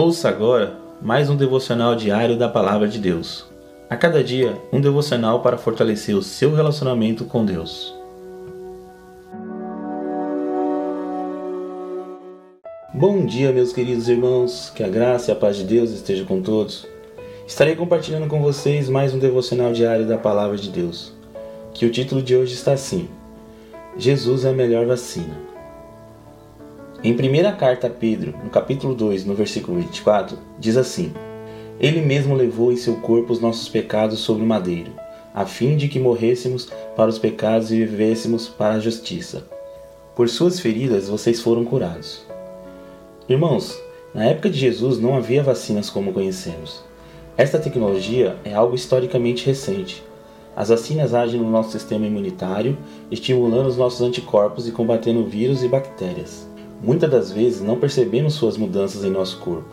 Ouça agora mais um devocional diário da Palavra de Deus. A cada dia, um devocional para fortalecer o seu relacionamento com Deus. Bom dia, meus queridos irmãos, que a graça e a paz de Deus esteja com todos. Estarei compartilhando com vocês mais um devocional diário da Palavra de Deus, que o título de hoje está assim: Jesus é a melhor vacina. Em primeira carta a Pedro, no capítulo 2, no versículo 24, diz assim: Ele mesmo levou em seu corpo os nossos pecados sobre o madeiro, a fim de que morrêssemos para os pecados e vivêssemos para a justiça. Por suas feridas vocês foram curados. Irmãos, na época de Jesus não havia vacinas como conhecemos. Esta tecnologia é algo historicamente recente. As vacinas agem no nosso sistema imunitário, estimulando os nossos anticorpos e combatendo vírus e bactérias. Muitas das vezes não percebemos suas mudanças em nosso corpo.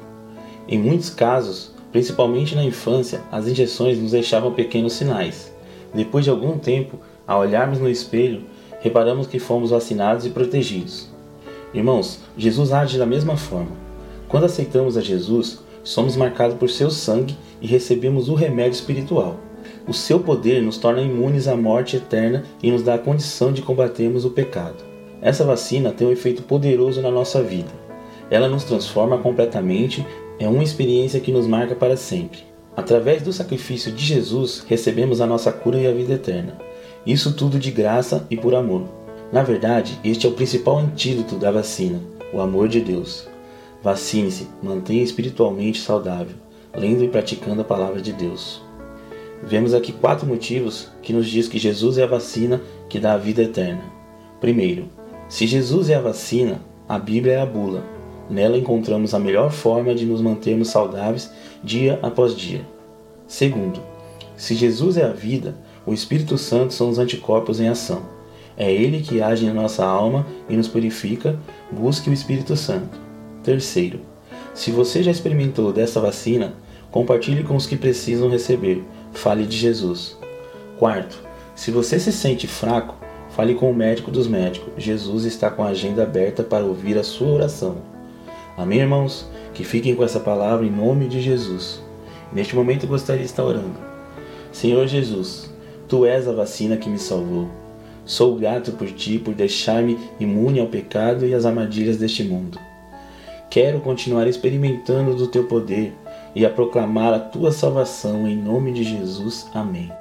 Em muitos casos, principalmente na infância, as injeções nos deixavam pequenos sinais. Depois de algum tempo, ao olharmos no espelho, reparamos que fomos vacinados e protegidos. Irmãos, Jesus age da mesma forma. Quando aceitamos a Jesus, somos marcados por seu sangue e recebemos o remédio espiritual. O seu poder nos torna imunes à morte eterna e nos dá a condição de combatermos o pecado. Essa vacina tem um efeito poderoso na nossa vida. Ela nos transforma completamente, é uma experiência que nos marca para sempre. Através do sacrifício de Jesus, recebemos a nossa cura e a vida eterna. Isso tudo de graça e por amor. Na verdade, este é o principal antídoto da vacina, o amor de Deus. Vacine-se, mantenha espiritualmente saudável, lendo e praticando a palavra de Deus. Vemos aqui quatro motivos que nos diz que Jesus é a vacina que dá a vida eterna. Primeiro, se Jesus é a vacina, a Bíblia é a bula. Nela encontramos a melhor forma de nos mantermos saudáveis dia após dia. Segundo, se Jesus é a vida, o Espírito Santo são os anticorpos em ação. É ele que age na nossa alma e nos purifica. Busque o Espírito Santo. Terceiro, se você já experimentou dessa vacina, compartilhe com os que precisam receber. Fale de Jesus. Quarto, se você se sente fraco, Fale com o médico dos médicos. Jesus está com a agenda aberta para ouvir a sua oração. Amém, irmãos? Que fiquem com essa palavra em nome de Jesus. Neste momento gostaria de estar orando. Senhor Jesus, Tu és a vacina que me salvou. Sou grato por Ti por deixar-me imune ao pecado e às armadilhas deste mundo. Quero continuar experimentando do Teu poder e a proclamar a Tua salvação em nome de Jesus. Amém.